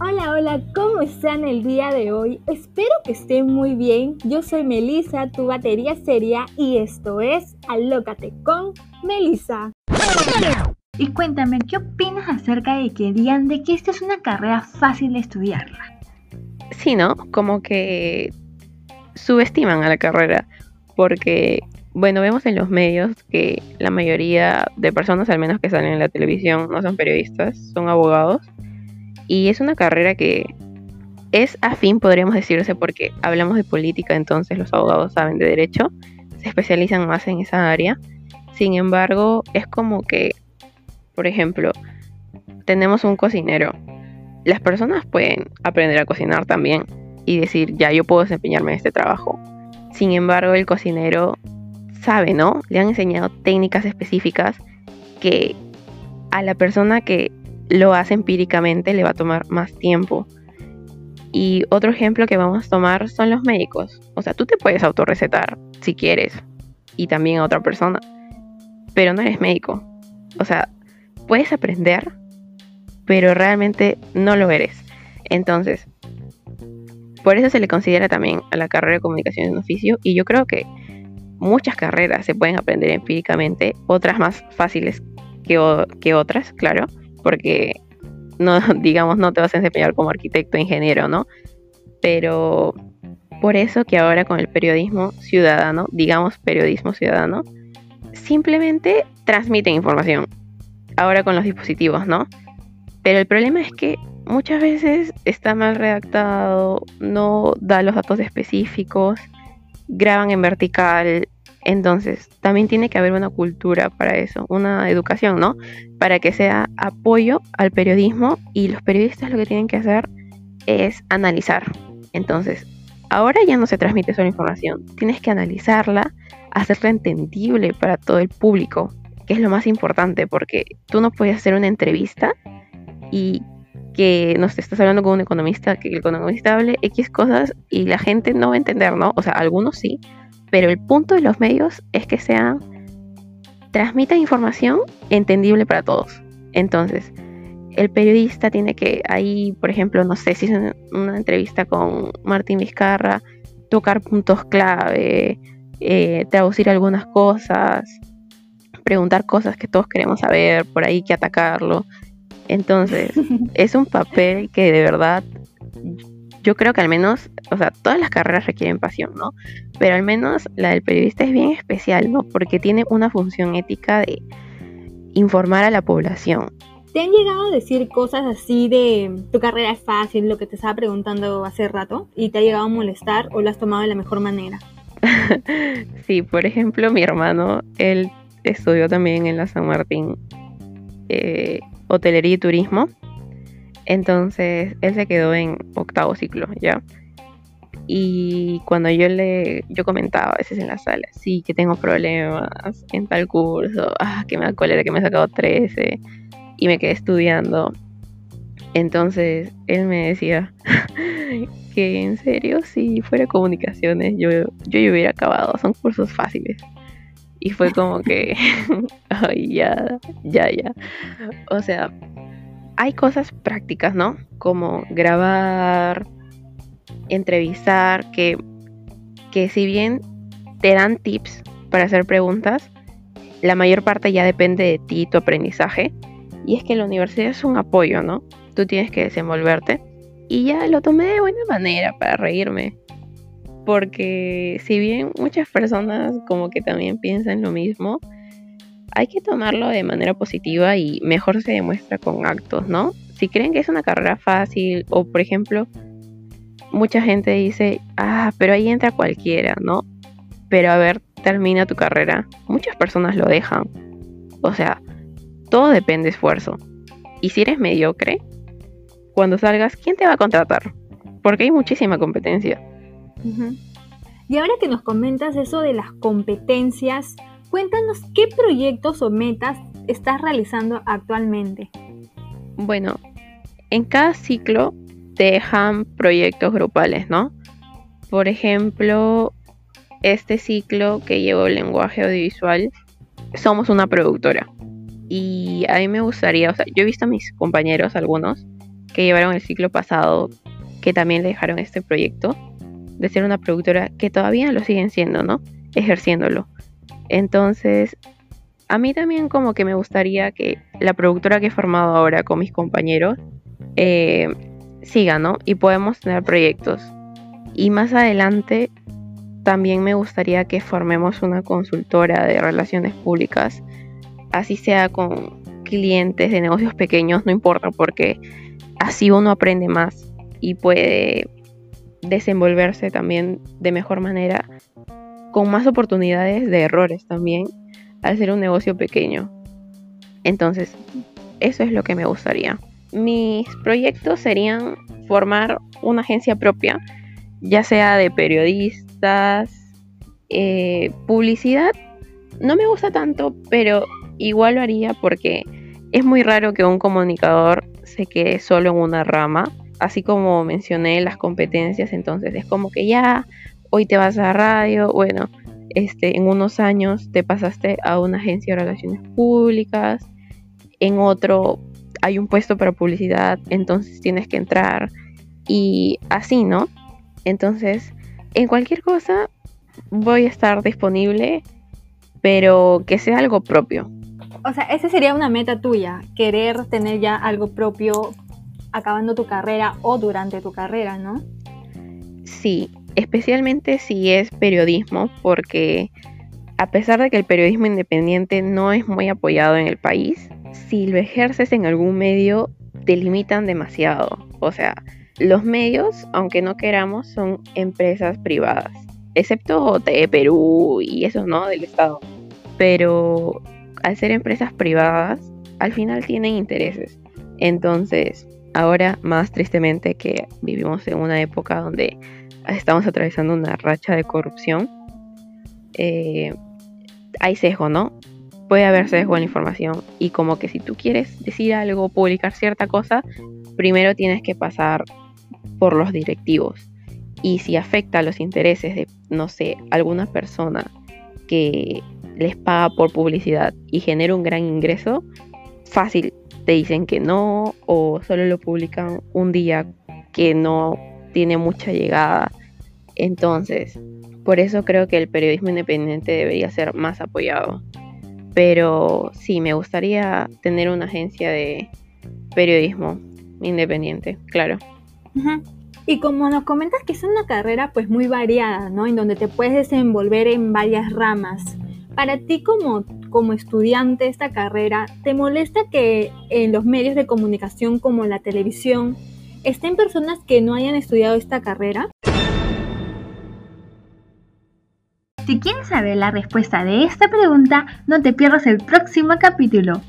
Hola, hola, ¿cómo están el día de hoy? Espero que estén muy bien. Yo soy Melissa, tu batería seria, y esto es Alócate con Melissa. Y cuéntame, ¿qué opinas acerca de que digan de que esta es una carrera fácil de estudiarla? Sí, ¿no? Como que subestiman a la carrera, porque, bueno, vemos en los medios que la mayoría de personas, al menos que salen en la televisión, no son periodistas, son abogados, y es una carrera que es afín, podríamos decirse, porque hablamos de política, entonces los abogados saben de derecho, se especializan más en esa área. Sin embargo, es como que, por ejemplo, tenemos un cocinero. Las personas pueden aprender a cocinar también y decir, ya, yo puedo desempeñarme en este trabajo. Sin embargo, el cocinero sabe, ¿no? Le han enseñado técnicas específicas que a la persona que lo hace empíricamente le va a tomar más tiempo. Y otro ejemplo que vamos a tomar son los médicos. O sea, tú te puedes autorrecetar si quieres y también a otra persona, pero no eres médico. O sea, puedes aprender, pero realmente no lo eres. Entonces, por eso se le considera también a la carrera de comunicación un oficio y yo creo que muchas carreras se pueden aprender empíricamente, otras más fáciles que, que otras, claro, porque no, digamos, no te vas a desempeñar como arquitecto, ingeniero, ¿no? Pero por eso que ahora con el periodismo ciudadano, digamos periodismo ciudadano, simplemente transmiten información. Ahora con los dispositivos, ¿no? Pero el problema es que muchas veces está mal redactado, no da los datos específicos, graban en vertical, entonces, también tiene que haber una cultura para eso, una educación, ¿no? Para que sea apoyo al periodismo y los periodistas lo que tienen que hacer es analizar. Entonces, ahora ya no se transmite solo información, tienes que analizarla, hacerla entendible para todo el público, que es lo más importante, porque tú no puedes hacer una entrevista y que nos estás hablando con un economista, que el economista hable X cosas y la gente no va a entender, ¿no? O sea, algunos sí, pero el punto de los medios es que sean, transmitan información entendible para todos. Entonces, el periodista tiene que ahí, por ejemplo, no sé si es una entrevista con Martín Vizcarra, tocar puntos clave, eh, traducir algunas cosas, preguntar cosas que todos queremos saber, por ahí que atacarlo. Entonces, es un papel que de verdad yo creo que al menos, o sea, todas las carreras requieren pasión, ¿no? Pero al menos la del periodista es bien especial, ¿no? Porque tiene una función ética de informar a la población. ¿Te han llegado a decir cosas así de tu carrera es fácil, lo que te estaba preguntando hace rato, y te ha llegado a molestar o lo has tomado de la mejor manera? sí, por ejemplo, mi hermano, él estudió también en la San Martín eh, hotelería y turismo entonces él se quedó en octavo ciclo, ¿ya? Y cuando yo le, yo comentaba a veces en la sala, sí, que tengo problemas en tal curso, ah, que me da cólera, que me he sacado 13 y me quedé estudiando. Entonces él me decía que en serio, si fuera comunicaciones, yo, yo hubiera acabado, son cursos fáciles. Y fue como que, ay, ya, ya, ya. O sea, hay cosas prácticas, ¿no? Como grabar, entrevistar, que, que si bien te dan tips para hacer preguntas, la mayor parte ya depende de ti, tu aprendizaje. Y es que la universidad es un apoyo, ¿no? Tú tienes que desenvolverte. Y ya lo tomé de buena manera para reírme. Porque si bien muchas personas como que también piensan lo mismo, hay que tomarlo de manera positiva y mejor se demuestra con actos, ¿no? Si creen que es una carrera fácil o, por ejemplo, mucha gente dice, ah, pero ahí entra cualquiera, ¿no? Pero a ver, termina tu carrera. Muchas personas lo dejan. O sea, todo depende de esfuerzo. Y si eres mediocre, cuando salgas, ¿quién te va a contratar? Porque hay muchísima competencia. Y ahora que nos comentas eso de las competencias, Cuéntanos qué proyectos o metas estás realizando actualmente. Bueno, en cada ciclo te dejan proyectos grupales, ¿no? Por ejemplo, este ciclo que llevo el lenguaje audiovisual, somos una productora. Y a mí me gustaría, o sea, yo he visto a mis compañeros, algunos, que llevaron el ciclo pasado, que también le dejaron este proyecto de ser una productora que todavía lo siguen siendo, ¿no? Ejerciéndolo. Entonces, a mí también como que me gustaría que la productora que he formado ahora con mis compañeros eh, siga, ¿no? Y podemos tener proyectos. Y más adelante también me gustaría que formemos una consultora de relaciones públicas, así sea con clientes de negocios pequeños, no importa, porque así uno aprende más y puede desenvolverse también de mejor manera, con más oportunidades de errores también, al ser un negocio pequeño. Entonces, eso es lo que me gustaría. Mis proyectos serían formar una agencia propia, ya sea de periodistas, eh, publicidad. No me gusta tanto, pero igual lo haría porque es muy raro que un comunicador se quede solo en una rama, así como mencioné las competencias, entonces es como que ya hoy te vas a radio, bueno, este, en unos años te pasaste a una agencia de relaciones públicas, en otro hay un puesto para publicidad, entonces tienes que entrar y así, ¿no? Entonces, en cualquier cosa voy a estar disponible, pero que sea algo propio. O sea, esa sería una meta tuya, querer tener ya algo propio acabando tu carrera o durante tu carrera, ¿no? Sí, especialmente si es periodismo, porque a pesar de que el periodismo independiente no es muy apoyado en el país, si lo ejerces en algún medio, te limitan demasiado. O sea, los medios, aunque no queramos, son empresas privadas, excepto de Perú y eso, ¿no? Del Estado. Pero al ser empresas privadas, al final tienen intereses. Entonces, ahora más tristemente que vivimos en una época donde estamos atravesando una racha de corrupción, eh, hay sesgo, ¿no? Puede haber sesgo en la información y como que si tú quieres decir algo, publicar cierta cosa, primero tienes que pasar por los directivos. Y si afecta a los intereses de, no sé, alguna persona que les paga por publicidad y genera un gran ingreso, fácil te dicen que no o solo lo publican un día que no tiene mucha llegada. Entonces, por eso creo que el periodismo independiente debería ser más apoyado. Pero sí, me gustaría tener una agencia de periodismo independiente, claro. Y como nos comentas que es una carrera pues muy variada, ¿no? En donde te puedes desenvolver en varias ramas. Para ti como, como estudiante de esta carrera, ¿te molesta que en los medios de comunicación como la televisión estén personas que no hayan estudiado esta carrera? Si quieres saber la respuesta de esta pregunta, no te pierdas el próximo capítulo.